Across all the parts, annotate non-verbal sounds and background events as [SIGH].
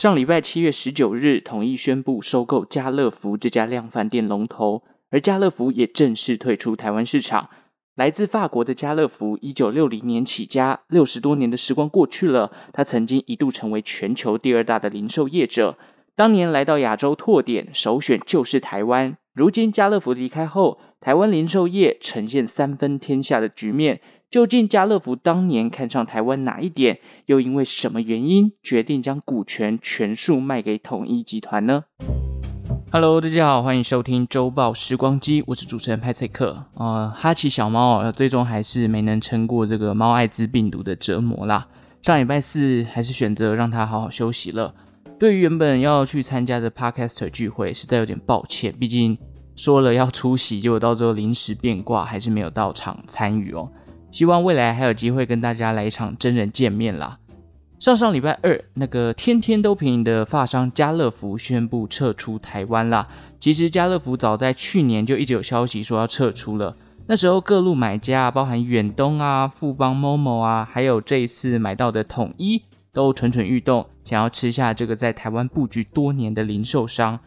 上礼拜七月十九日，统一宣布收购家乐福这家量贩店龙头，而家乐福也正式退出台湾市场。来自法国的家乐福，一九六零年起家，六十多年的时光过去了，他曾经一度成为全球第二大的零售业者。当年来到亚洲拓点，首选就是台湾。如今家乐福离开后，台湾零售业呈现三分天下的局面。究竟家乐福当年看上台湾哪一点？又因为什么原因决定将股权全数卖给统一集团呢？Hello，大家好，欢迎收听周报时光机，我是主持人派翠克。呃，哈奇小猫最终还是没能撑过这个猫艾滋病毒的折磨啦。上礼拜四还是选择让它好好休息了。对于原本要去参加的 Podcaster 聚会，实在有点抱歉，毕竟说了要出席，结果到最后临时变卦，还是没有到场参与哦。希望未来还有机会跟大家来一场真人见面啦。上上礼拜二，那个天天都便宜的发商家乐福宣布撤出台湾啦。其实家乐福早在去年就一直有消息说要撤出了，那时候各路买家，包含远东啊、富邦、Momo 啊，还有这一次买到的统一，都蠢蠢欲动，想要吃下这个在台湾布局多年的零售商。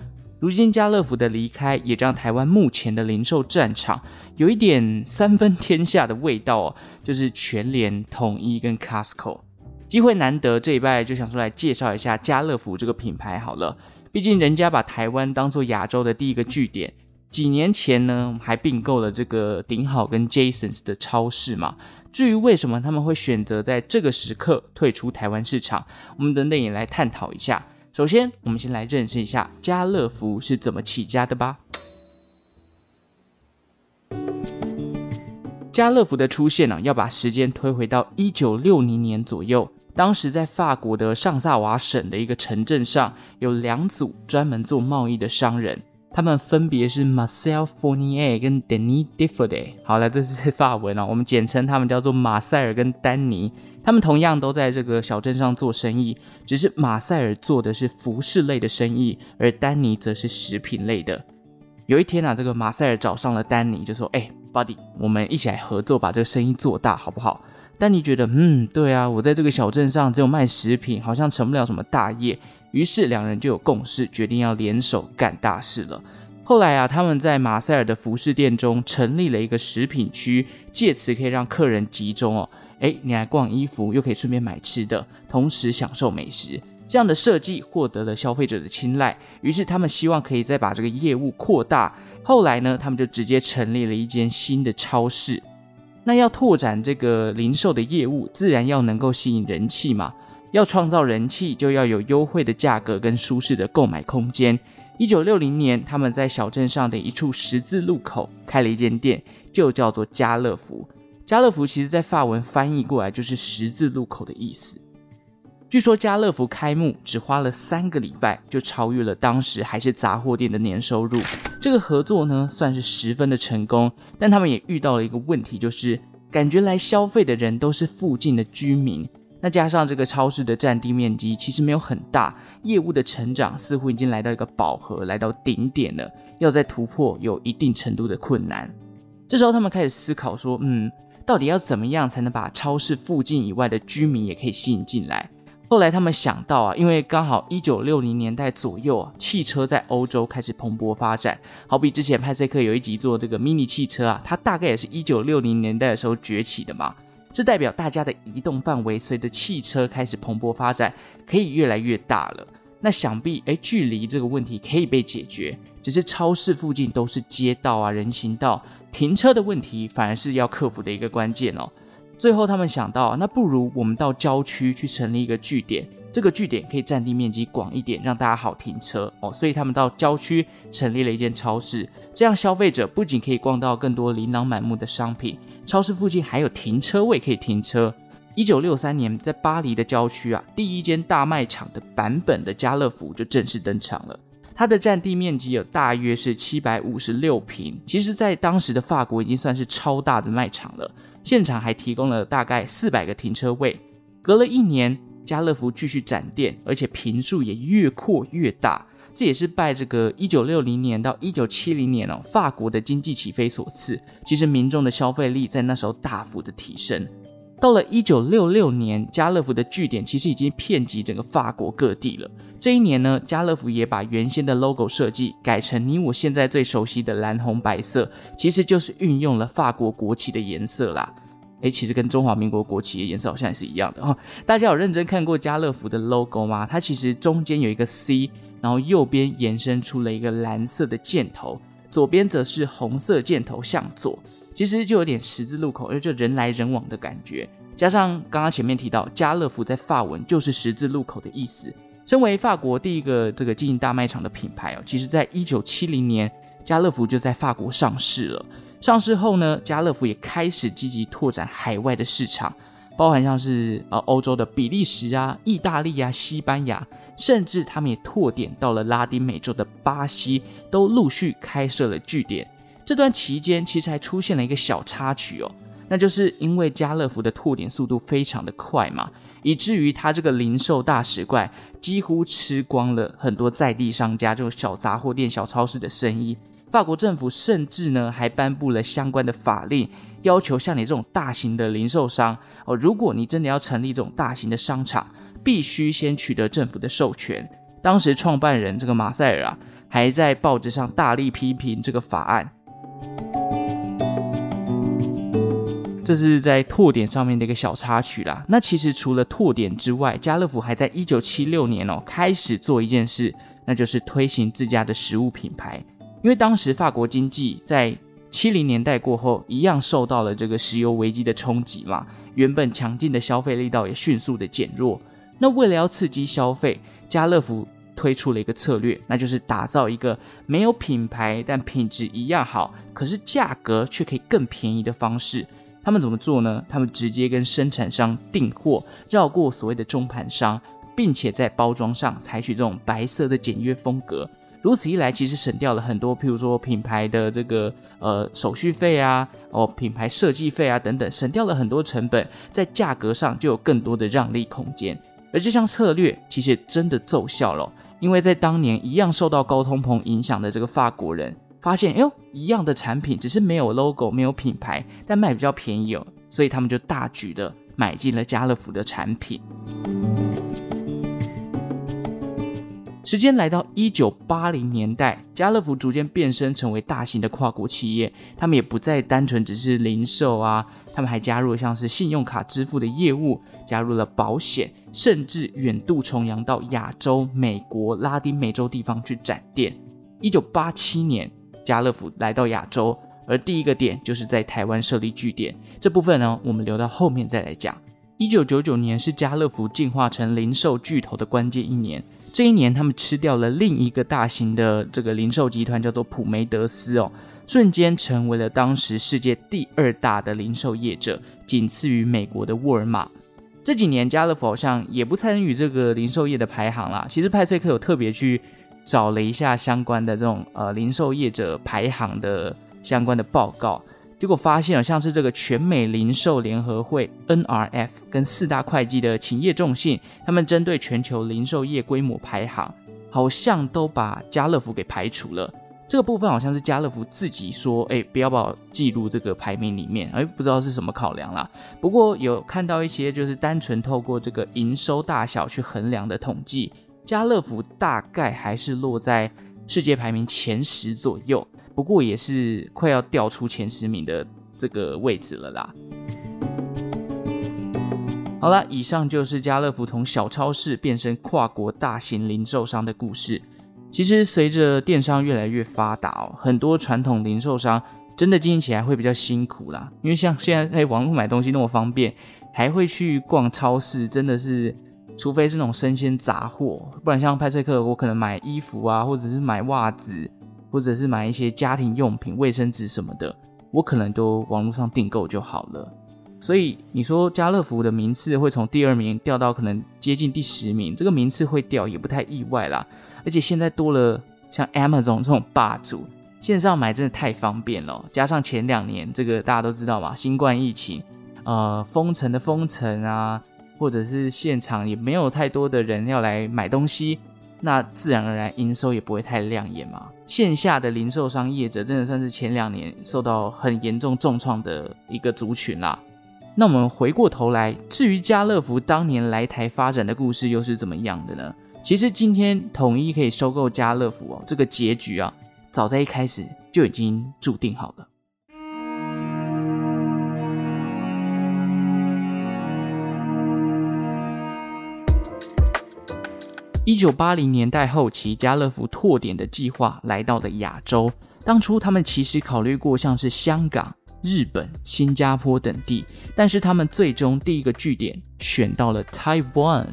如今家乐福的离开，也让台湾目前的零售战场有一点三分天下的味道哦，就是全联、统一跟 Costco。机会难得，这一拜就想出来介绍一下家乐福这个品牌好了。毕竟人家把台湾当做亚洲的第一个据点，几年前呢还并购了这个顶好跟 Jasons 的超市嘛。至于为什么他们会选择在这个时刻退出台湾市场，我们等等也来探讨一下。首先，我们先来认识一下家乐福是怎么起家的吧。家乐福的出现呢，要把时间推回到一九六零年左右。当时在法国的上萨瓦省的一个城镇上，有两组专门做贸易的商人，他们分别是 Marcel Fournier 跟 Denis Defaudel。好了，这是法文啊，[LAUGHS] 我们简称他们叫做马塞尔跟丹尼。他们同样都在这个小镇上做生意，只是马塞尔做的是服饰类的生意，而丹尼则是食品类的。有一天啊，这个马塞尔找上了丹尼，就说：“哎，Buddy，我们一起来合作，把这个生意做大，好不好？”丹尼觉得，嗯，对啊，我在这个小镇上只有卖食品，好像成不了什么大业。于是两人就有共识，决定要联手干大事了。后来啊，他们在马塞尔的服饰店中成立了一个食品区，借此可以让客人集中哦。哎，你来逛衣服，又可以顺便买吃的，同时享受美食，这样的设计获得了消费者的青睐。于是他们希望可以再把这个业务扩大。后来呢，他们就直接成立了一间新的超市。那要拓展这个零售的业务，自然要能够吸引人气嘛。要创造人气，就要有优惠的价格跟舒适的购买空间。一九六零年，他们在小镇上的一处十字路口开了一间店，就叫做家乐福。家乐福其实在法文翻译过来就是十字路口的意思。据说家乐福开幕只花了三个礼拜就超越了当时还是杂货店的年收入。这个合作呢算是十分的成功，但他们也遇到了一个问题，就是感觉来消费的人都是附近的居民。那加上这个超市的占地面积其实没有很大，业务的成长似乎已经来到一个饱和，来到顶点了，要再突破有一定程度的困难。这时候他们开始思考说，嗯。到底要怎么样才能把超市附近以外的居民也可以吸引进来？后来他们想到啊，因为刚好一九六零年代左右啊，汽车在欧洲开始蓬勃发展。好比之前派翠克有一集做这个 mini 汽车啊，它大概也是一九六零年代的时候崛起的嘛。这代表大家的移动范围随着汽车开始蓬勃发展，可以越来越大了。那想必诶，距离这个问题可以被解决，只是超市附近都是街道啊、人行道。停车的问题反而是要克服的一个关键哦。最后他们想到，那不如我们到郊区去成立一个据点，这个据点可以占地面积广一点，让大家好停车哦。所以他们到郊区成立了一间超市，这样消费者不仅可以逛到更多琳琅满目的商品，超市附近还有停车位可以停车。一九六三年，在巴黎的郊区啊，第一间大卖场的版本的家乐福就正式登场了。它的占地面积有大约是七百五十六平，其实，在当时的法国已经算是超大的卖场了。现场还提供了大概四百个停车位。隔了一年，家乐福继续展店，而且坪数也越扩越大。这也是拜这个一九六零年到一九七零年哦，法国的经济起飞所赐。其实民众的消费力在那时候大幅的提升。到了一九六六年，家乐福的据点其实已经遍及整个法国各地了。这一年呢，家乐福也把原先的 logo 设计改成你我现在最熟悉的蓝红白色，其实就是运用了法国国旗的颜色啦。诶，其实跟中华民国国旗的颜色好像也是一样的哦。大家有认真看过家乐福的 logo 吗？它其实中间有一个 C，然后右边延伸出了一个蓝色的箭头，左边则是红色箭头向左。其实就有点十字路口，而就人来人往的感觉。加上刚刚前面提到，家乐福在法文就是十字路口的意思。身为法国第一个这个经营大卖场的品牌哦，其实在一九七零年，家乐福就在法国上市了。上市后呢，家乐福也开始积极拓展海外的市场，包含像是呃欧洲的比利时啊、意大利啊、西班牙，甚至他们也拓点到了拉丁美洲的巴西，都陆续开设了据点。这段期间其实还出现了一个小插曲哦，那就是因为家乐福的拓点速度非常的快嘛，以至于它这个零售大食怪几乎吃光了很多在地商家这种小杂货店、小超市的生意。法国政府甚至呢还颁布了相关的法令，要求像你这种大型的零售商哦，如果你真的要成立这种大型的商场，必须先取得政府的授权。当时创办人这个马塞尔啊，还在报纸上大力批评这个法案。这是在拓点上面的一个小插曲啦。那其实除了拓点之外，家乐福还在一九七六年哦开始做一件事，那就是推行自家的食物品牌。因为当时法国经济在七零年代过后，一样受到了这个石油危机的冲击嘛，原本强劲的消费力道也迅速的减弱。那为了要刺激消费，家乐福推出了一个策略，那就是打造一个没有品牌但品质一样好，可是价格却可以更便宜的方式。他们怎么做呢？他们直接跟生产商订货，绕过所谓的中盘商，并且在包装上采取这种白色的简约风格。如此一来，其实省掉了很多，譬如说品牌的这个呃手续费啊，哦品牌设计费啊等等，省掉了很多成本，在价格上就有更多的让利空间。而这项策略其实真的奏效了，因为在当年一样受到高通膨影响的这个法国人。发现，哎呦，一样的产品，只是没有 logo，没有品牌，但卖比较便宜哦，所以他们就大举的买进了家乐福的产品。时间来到一九八零年代，家乐福逐渐变身成为大型的跨国企业，他们也不再单纯只是零售啊，他们还加入了像是信用卡支付的业务，加入了保险，甚至远渡重洋到亚洲、美国、拉丁美洲地方去展店。一九八七年。家乐福来到亚洲，而第一个点就是在台湾设立据点。这部分呢，我们留到后面再来讲。一九九九年是家乐福进化成零售巨头的关键一年。这一年，他们吃掉了另一个大型的这个零售集团，叫做普梅德斯哦，瞬间成为了当时世界第二大的零售业者，仅次于美国的沃尔玛。这几年，家乐福好像也不参与这个零售业的排行啦。其实派翠克有特别去。找了一下相关的这种呃零售业者排行的相关的报告，结果发现了像是这个全美零售联合会 NRF 跟四大会计的勤业众信，他们针对全球零售业规模排行，好像都把家乐福给排除了。这个部分好像是家乐福自己说，哎，不要把我记录这个排名里面，哎，不知道是什么考量啦。不过有看到一些就是单纯透过这个营收大小去衡量的统计。家乐福大概还是落在世界排名前十左右，不过也是快要掉出前十名的这个位置了啦。好了，以上就是家乐福从小超市变身跨国大型零售商的故事。其实随着电商越来越发达哦，很多传统零售商真的经营起来会比较辛苦啦，因为像现在在网络买东西那么方便，还会去逛超市，真的是。除非是那种生鲜杂货，不然像派翠克，我可能买衣服啊，或者是买袜子，或者是买一些家庭用品、卫生纸什么的，我可能都网络上订购就好了。所以你说家乐福的名次会从第二名掉到可能接近第十名，这个名次会掉也不太意外啦。而且现在多了像 Amazon 这种霸主，线上买真的太方便了。加上前两年这个大家都知道嘛，新冠疫情，呃，封城的封城啊，或者是现场也没有太多的人要来买东西，那自然而然营收也不会太亮眼嘛。线下的零售商业者真的算是前两年受到很严重重创的一个族群啦。那我们回过头来，至于家乐福当年来台发展的故事又是怎么样的呢？其实今天统一可以收购家乐福哦，这个结局啊，早在一开始就已经注定好了。一九八零年代后期，家乐福拓点的计划来到了亚洲。当初他们其实考虑过像是香港。日本、新加坡等地，但是他们最终第一个据点选到了台湾。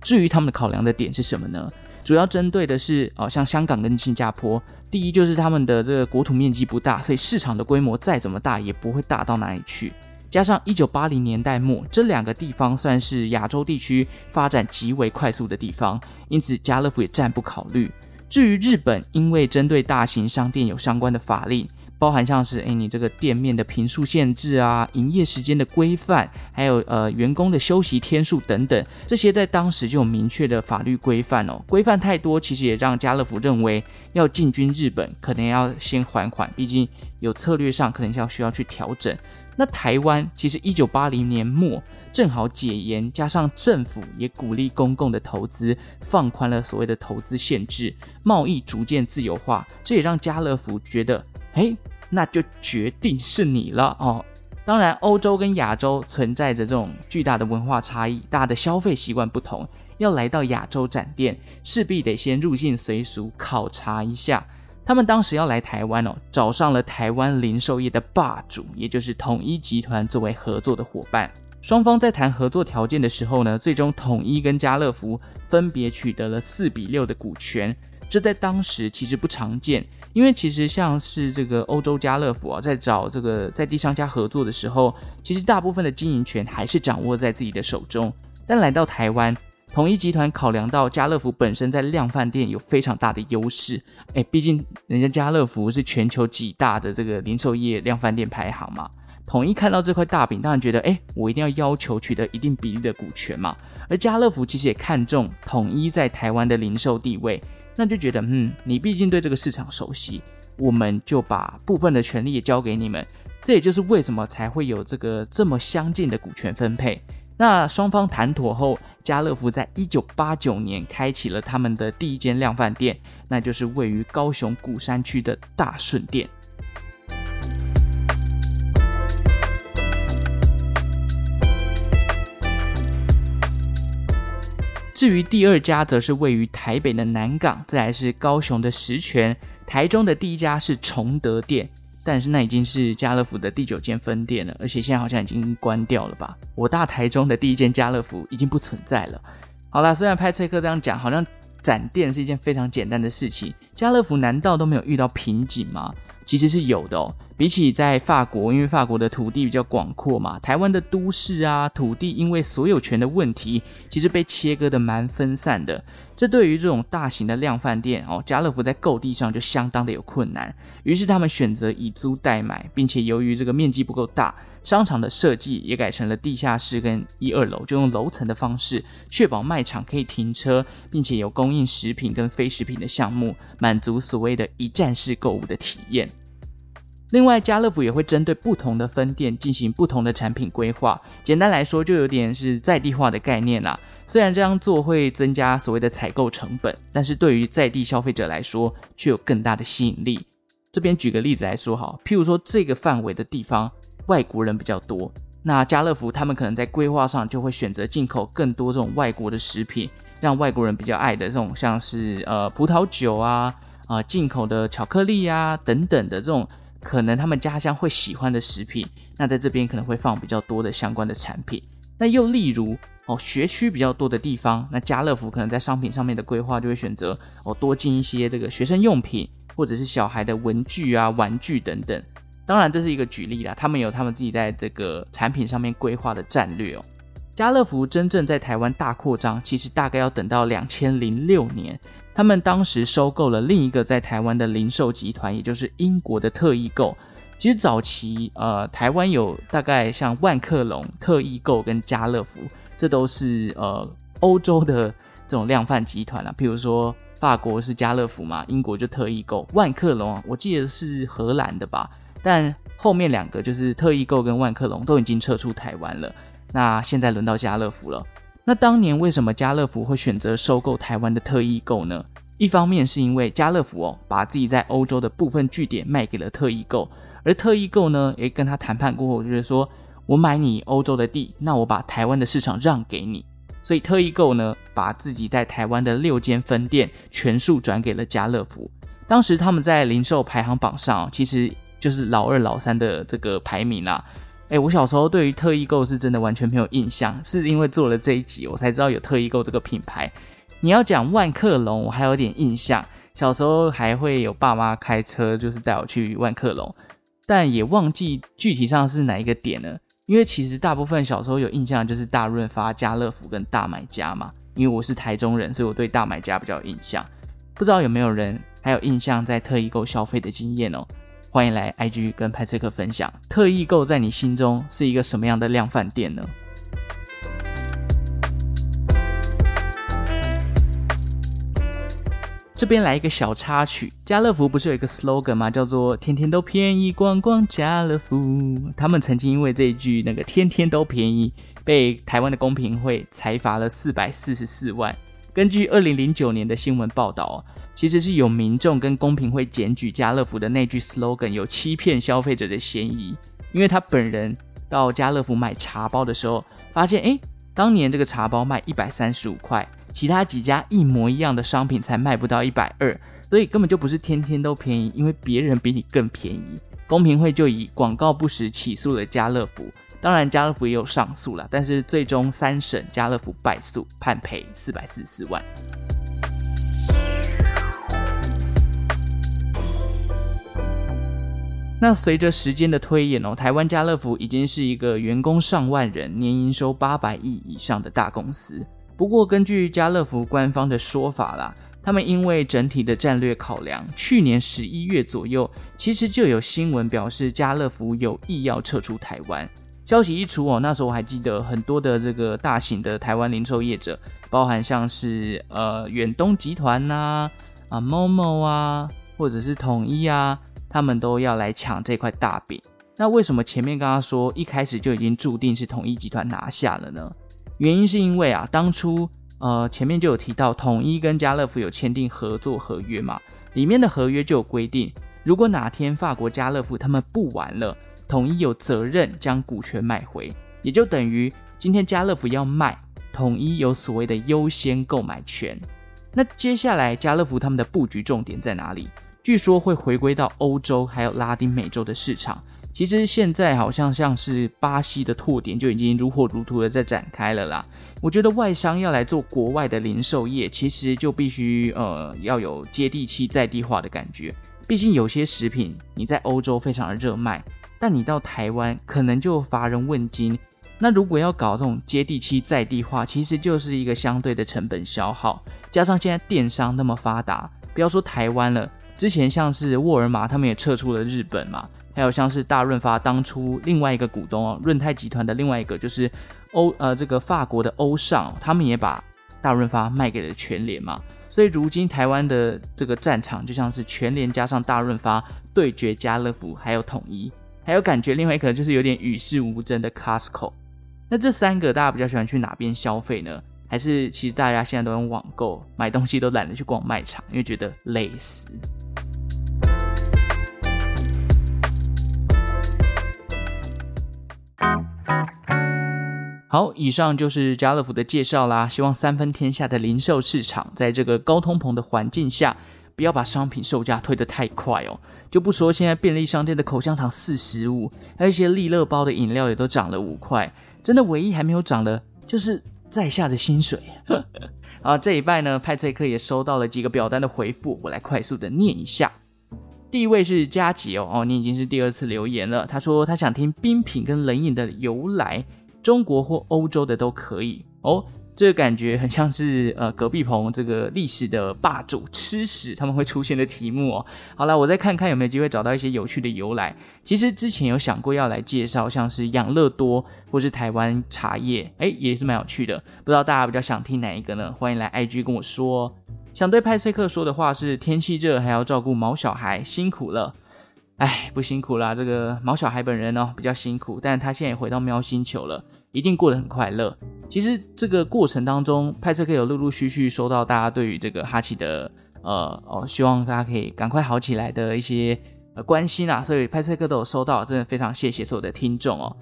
至于他们的考量的点是什么呢？主要针对的是哦，像香港跟新加坡，第一就是他们的这个国土面积不大，所以市场的规模再怎么大也不会大到哪里去。加上一九八零年代末，这两个地方算是亚洲地区发展极为快速的地方，因此家乐福也暂不考虑。至于日本，因为针对大型商店有相关的法令。包含像是诶，你这个店面的坪数限制啊，营业时间的规范，还有呃员工的休息天数等等，这些在当时就有明确的法律规范哦。规范太多，其实也让家乐福认为要进军日本，可能要先缓缓，毕竟有策略上可能要需要去调整。那台湾其实一九八零年末正好解严，加上政府也鼓励公共的投资，放宽了所谓的投资限制，贸易逐渐自由化，这也让家乐福觉得。哎，那就决定是你了哦。当然，欧洲跟亚洲存在着这种巨大的文化差异，大家的消费习惯不同，要来到亚洲展店，势必得先入境随俗考察一下。他们当时要来台湾哦，找上了台湾零售业的霸主，也就是统一集团作为合作的伙伴。双方在谈合作条件的时候呢，最终统一跟家乐福分别取得了四比六的股权，这在当时其实不常见。因为其实像是这个欧洲家乐福啊，在找这个在地商家合作的时候，其实大部分的经营权还是掌握在自己的手中。但来到台湾，统一集团考量到家乐福本身在量贩店有非常大的优势，哎，毕竟人家家乐福是全球几大的这个零售业量贩店排行嘛。统一看到这块大饼，当然觉得，哎，我一定要要求取得一定比例的股权嘛。而家乐福其实也看中统一在台湾的零售地位。那就觉得，嗯，你毕竟对这个市场熟悉，我们就把部分的权利也交给你们。这也就是为什么才会有这个这么相近的股权分配。那双方谈妥后，家乐福在一九八九年开启了他们的第一间量贩店，那就是位于高雄鼓山区的大顺店。至于第二家，则是位于台北的南港，再来是高雄的十全，台中的第一家是崇德店，但是那已经是家乐福的第九间分店了，而且现在好像已经关掉了吧？我大台中的第一间家乐福已经不存在了。好啦，虽然派翠克这样讲，好像展店是一件非常简单的事情，家乐福难道都没有遇到瓶颈吗？其实是有的哦。比起在法国，因为法国的土地比较广阔嘛，台湾的都市啊，土地因为所有权的问题，其实被切割得蛮分散的。这对于这种大型的量贩店哦，家乐福在购地上就相当的有困难。于是他们选择以租代买，并且由于这个面积不够大，商场的设计也改成了地下室跟一二楼，就用楼层的方式，确保卖场可以停车，并且有供应食品跟非食品的项目，满足所谓的一站式购物的体验。另外，家乐福也会针对不同的分店进行不同的产品规划。简单来说，就有点是在地化的概念啦。虽然这样做会增加所谓的采购成本，但是对于在地消费者来说，却有更大的吸引力。这边举个例子来说哈，譬如说这个范围的地方外国人比较多，那家乐福他们可能在规划上就会选择进口更多这种外国的食品，让外国人比较爱的这种像是呃葡萄酒啊啊、进口的巧克力啊等等的这种。可能他们家乡会喜欢的食品，那在这边可能会放比较多的相关的产品。那又例如哦，学区比较多的地方，那家乐福可能在商品上面的规划就会选择哦，多进一些这个学生用品，或者是小孩的文具啊、玩具等等。当然这是一个举例啦，他们有他们自己在这个产品上面规划的战略哦。家乐福真正在台湾大扩张，其实大概要等到两千零六年，他们当时收购了另一个在台湾的零售集团，也就是英国的特易购。其实早期呃，台湾有大概像万客隆、特易购跟家乐福，这都是呃欧洲的这种量贩集团啊。譬如说法国是家乐福嘛，英国就特易购，万客隆我记得是荷兰的吧，但后面两个就是特易购跟万客隆都已经撤出台湾了。那现在轮到家乐福了。那当年为什么家乐福会选择收购台湾的特易购呢？一方面是因为家乐福哦，把自己在欧洲的部分据点卖给了特易购，而特易购呢，也跟他谈判过后，就是说我买你欧洲的地，那我把台湾的市场让给你。所以特易购呢，把自己在台湾的六间分店全数转给了家乐福。当时他们在零售排行榜上，其实就是老二、老三的这个排名啦。哎，我小时候对于特易购是真的完全没有印象，是因为做了这一集，我才知道有特易购这个品牌。你要讲万客隆，我还有点印象，小时候还会有爸妈开车，就是带我去万客隆，但也忘记具体上是哪一个点了。因为其实大部分小时候有印象就是大润发、家乐福跟大买家嘛。因为我是台中人，所以我对大买家比较有印象。不知道有没有人还有印象在特易购消费的经验哦？欢迎来 IG 跟派翠克分享，特易购在你心中是一个什么样的量贩店呢？这边来一个小插曲，家乐福不是有一个 slogan 吗？叫做“天天都便宜，逛逛家乐福”。他们曾经因为这一句那个“天天都便宜”，被台湾的公平会裁罚了四百四十四万。根据二零零九年的新闻报道其实是有民众跟公平会检举家乐福的那句 slogan 有欺骗消费者的嫌疑，因为他本人到家乐福买茶包的时候，发现诶，当年这个茶包卖一百三十五块，其他几家一模一样的商品才卖不到一百二，所以根本就不是天天都便宜，因为别人比你更便宜。公平会就以广告不实起诉了家乐福，当然家乐福也有上诉了，但是最终三审家乐福败诉，判赔四百四十四万。那随着时间的推演哦，台湾家乐福已经是一个员工上万人、年营收八百亿以上的大公司。不过，根据家乐福官方的说法啦，他们因为整体的战略考量，去年十一月左右，其实就有新闻表示家乐福有意要撤出台湾。消息一出哦，那时候我还记得很多的这个大型的台湾零售业者，包含像是呃远东集团呐、啊、啊 Momo 啊，或者是统一啊。他们都要来抢这块大饼，那为什么前面刚刚说一开始就已经注定是统一集团拿下了呢？原因是因为啊，当初呃前面就有提到统一跟家乐福有签订合作合约嘛，里面的合约就有规定，如果哪天法国家乐福他们不玩了，统一有责任将股权买回，也就等于今天家乐福要卖，统一有所谓的优先购买权。那接下来家乐福他们的布局重点在哪里？据说会回归到欧洲还有拉丁美洲的市场。其实现在好像像是巴西的拓点就已经如火如荼的在展开了啦。我觉得外商要来做国外的零售业，其实就必须呃要有接地气在地化的感觉。毕竟有些食品你在欧洲非常的热卖，但你到台湾可能就乏人问津。那如果要搞这种接地气在地化，其实就是一个相对的成本消耗。加上现在电商那么发达，不要说台湾了。之前像是沃尔玛，他们也撤出了日本嘛，还有像是大润发当初另外一个股东哦，润泰集团的另外一个就是欧呃这个法国的欧尚，他们也把大润发卖给了全联嘛，所以如今台湾的这个战场就像是全联加上大润发对决家乐福还有统一，还有感觉另外一个就是有点与世无争的 Costco。那这三个大家比较喜欢去哪边消费呢？还是其实大家现在都用网购买东西都懒得去逛卖场，因为觉得累死。好，以上就是家乐福的介绍啦。希望三分天下的零售市场，在这个高通膨的环境下，不要把商品售价推得太快哦。就不说现在便利商店的口香糖四十五，还有一些利乐包的饮料也都涨了五块。真的唯一还没有涨的，就是在下的薪水。[LAUGHS] 啊，这一拜呢，派翠克也收到了几个表单的回复，我来快速的念一下。第一位是佳琪哦，哦，你已经是第二次留言了。他说他想听冰品跟冷饮的由来，中国或欧洲的都可以哦。这个感觉很像是呃隔壁棚这个历史的霸主吃屎他们会出现的题目哦。好了，我再看看有没有机会找到一些有趣的由来。其实之前有想过要来介绍像是养乐多或是台湾茶叶，哎，也是蛮有趣的。不知道大家比较想听哪一个呢？欢迎来 IG 跟我说。想对派翠克说的话是：天气热还要照顾毛小孩，辛苦了。哎，不辛苦啦，这个毛小孩本人哦比较辛苦，但他现在也回到喵星球了，一定过得很快乐。其实这个过程当中，派翠克有陆陆续续收到大家对于这个哈奇的呃哦，希望大家可以赶快好起来的一些呃关心啊，所以派翠克都有收到，真的非常谢谢所有的听众哦。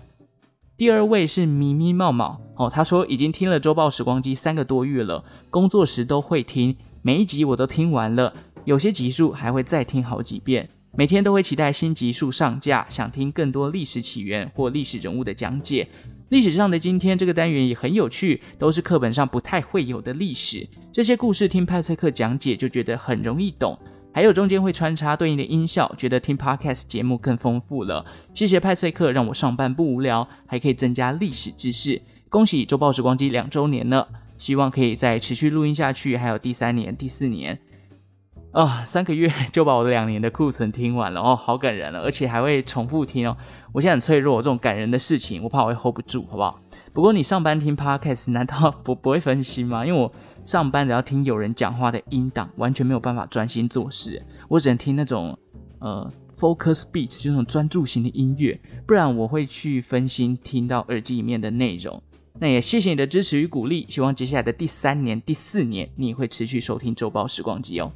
第二位是咪咪茂茂哦，他说已经听了周报时光机三个多月了，工作时都会听。每一集我都听完了，有些集数还会再听好几遍。每天都会期待新集数上架，想听更多历史起源或历史人物的讲解。历史上的今天这个单元也很有趣，都是课本上不太会有的历史。这些故事听派翠克讲解就觉得很容易懂，还有中间会穿插对应的音效，觉得听 Podcast 节目更丰富了。谢谢派翠克，让我上班不无聊，还可以增加历史知识。恭喜周报时光机两周年了。希望可以再持续录音下去，还有第三年、第四年，啊、三个月 [LAUGHS] 就把我的两年的库存听完了哦，好感人了，而且还会重复听哦。我现在很脆弱，这种感人的事情，我怕我会 hold 不住，好不好？不过你上班听 podcast，难道 [LAUGHS] 不不会分心吗？因为我上班只要听有人讲话的音档，完全没有办法专心做事，我只能听那种呃 focus beat，就那种专注型的音乐，不然我会去分心听到耳机里面的内容。那也谢谢你的支持与鼓励，希望接下来的第三年、第四年，你也会持续收听周报时光机哦。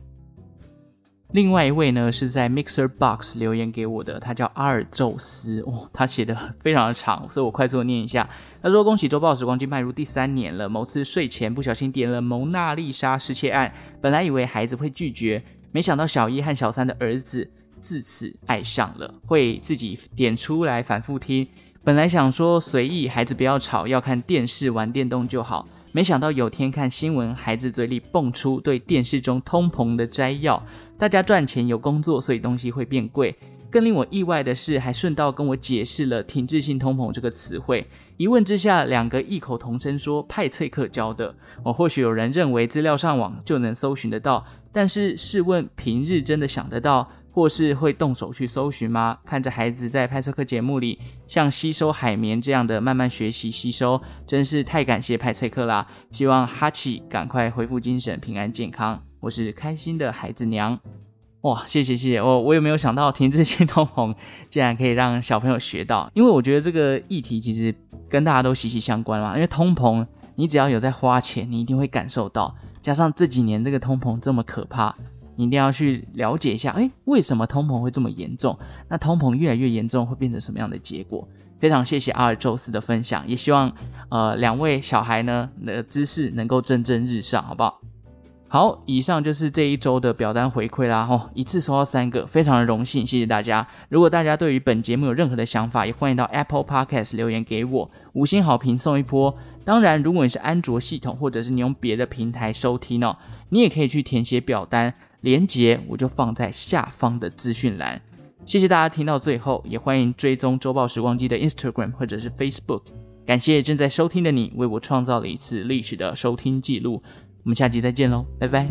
另外一位呢，是在 Mixer Box 留言给我的，他叫阿尔宙斯哦，他写的非常的长，所以我快速念一下。他说：“恭喜周报时光机迈入第三年了，某次睡前不小心点了蒙娜丽莎失窃案，本来以为孩子会拒绝，没想到小一和小三的儿子自此爱上了，会自己点出来反复听。”本来想说随意，孩子不要吵，要看电视玩电动就好。没想到有天看新闻，孩子嘴里蹦出对电视中通膨的摘要：大家赚钱有工作，所以东西会变贵。更令我意外的是，还顺道跟我解释了停滞性通膨这个词汇。一问之下，两个异口同声说派翠克教的。我或许有人认为资料上网就能搜寻得到，但是试问平日真的想得到？或是会动手去搜寻吗？看着孩子在派翠克节目里像吸收海绵这样的慢慢学习吸收，真是太感谢派翠克啦！希望哈奇赶快恢复精神，平安健康。我是开心的孩子娘。哇，谢谢谢谢我，我有没有想到停滞性通膨竟然可以让小朋友学到？因为我觉得这个议题其实跟大家都息息相关嘛。因为通膨，你只要有在花钱，你一定会感受到。加上这几年这个通膨这么可怕。你一定要去了解一下，诶，为什么通膨会这么严重？那通膨越来越严重，会变成什么样的结果？非常谢谢阿尔宙斯的分享，也希望呃两位小孩呢的知识能够蒸蒸日上，好不好？好，以上就是这一周的表单回馈啦，吼，一次收到三个，非常的荣幸，谢谢大家。如果大家对于本节目有任何的想法，也欢迎到 Apple Podcast 留言给我，五星好评送一波。当然，如果你是安卓系统，或者是你用别的平台收听哦，你也可以去填写表单。连接我就放在下方的资讯栏，谢谢大家听到最后，也欢迎追踪周报时光机的 Instagram 或者是 Facebook。感谢正在收听的你，为我创造了一次历史的收听记录。我们下期再见喽，拜拜。